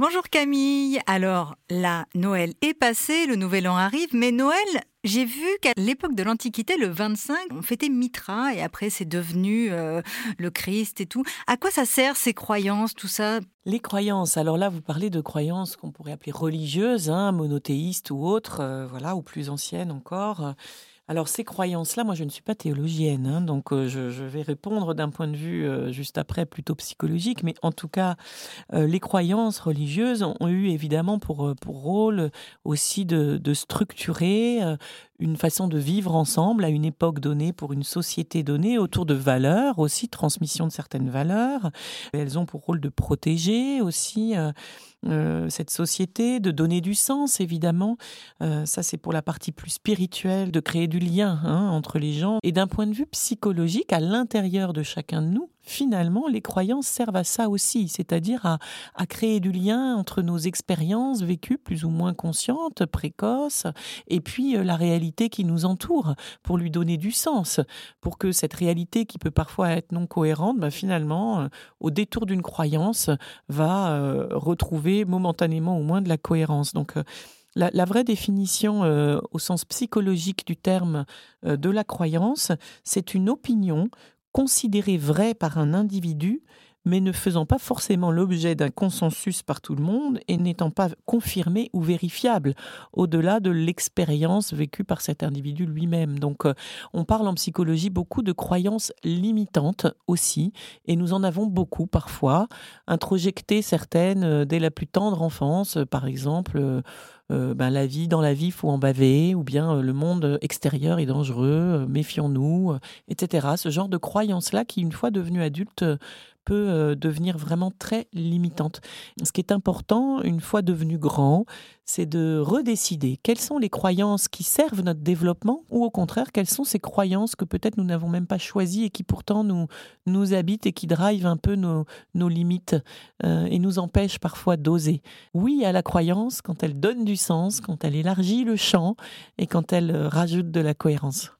Bonjour Camille. Alors là, Noël est passé, le nouvel an arrive, mais Noël, j'ai vu qu'à l'époque de l'Antiquité, le 25, on fêtait Mitra et après c'est devenu euh, le Christ et tout. À quoi ça sert ces croyances, tout ça? Les croyances, alors là vous parlez de croyances qu'on pourrait appeler religieuses, hein, monothéistes ou autres, euh, voilà, ou plus anciennes encore. Alors ces croyances-là, moi je ne suis pas théologienne, hein, donc euh, je, vais répondre d'un point de vue euh, juste après plutôt psychologique, mais en tout cas, euh, les croyances religieuses ont eu évidemment pour, rôle aussi de structurer une façon de vivre ensemble à une époque donnée pour une société donnée autour de valeurs aussi, transmission de certaines valeurs. Elles ont pour rôle de protéger aussi euh, cette société, de donner du sens évidemment. Euh, ça c'est pour la partie plus spirituelle, de créer du lien hein, entre les gens. Et d'un point de vue psychologique, à l'intérieur de chacun de nous, finalement, les croyances servent à ça aussi, c'est-à-dire à, créer du lien entre nos expériences vécues plus ou moins conscientes, précoces, et puis euh, la réalité qui nous entoure, pour lui donner du sens, pour que cette réalité qui peut parfois être non cohérente, bah, finalement, euh, au détour d'une croyance, va euh, retrouver momentanément au moins de la cohérence. Donc, la, vraie définition au sens psychologique du terme de la croyance, c'est une opinion considéré vrai par un individu, mais ne faisant pas forcément l'objet d'un consensus par tout le monde et n'étant pas confirmé ou vérifiable au-delà de l'expérience vécue par cet individu lui-même. Donc euh, on parle en psychologie beaucoup de croyances limitantes aussi, et nous en avons beaucoup parfois, introjectées certaines euh, dès la plus tendre enfance, par exemple euh, ben, la vie, dans la vie, faut en baver, ou bien euh, le monde extérieur est dangereux, euh, méfions-nous, etc. Ce genre de croyance-là qui, une fois devenu adulte, peut euh, devenir vraiment très limitante. Ce qui est important, une fois devenu grand, c'est de redécider quelles sont les croyances qui servent notre développement ou au contraire, quelles sont ces croyances que peut-être nous n'avons même pas choisies et qui pourtant nous, habitent et qui drivent un peu nos, nos limites euh, et nous empêchent parfois d'oser. Oui à la croyance quand elle donne du sens, quand elle élargit le champ et quand elle euh, rajoute de la cohérence.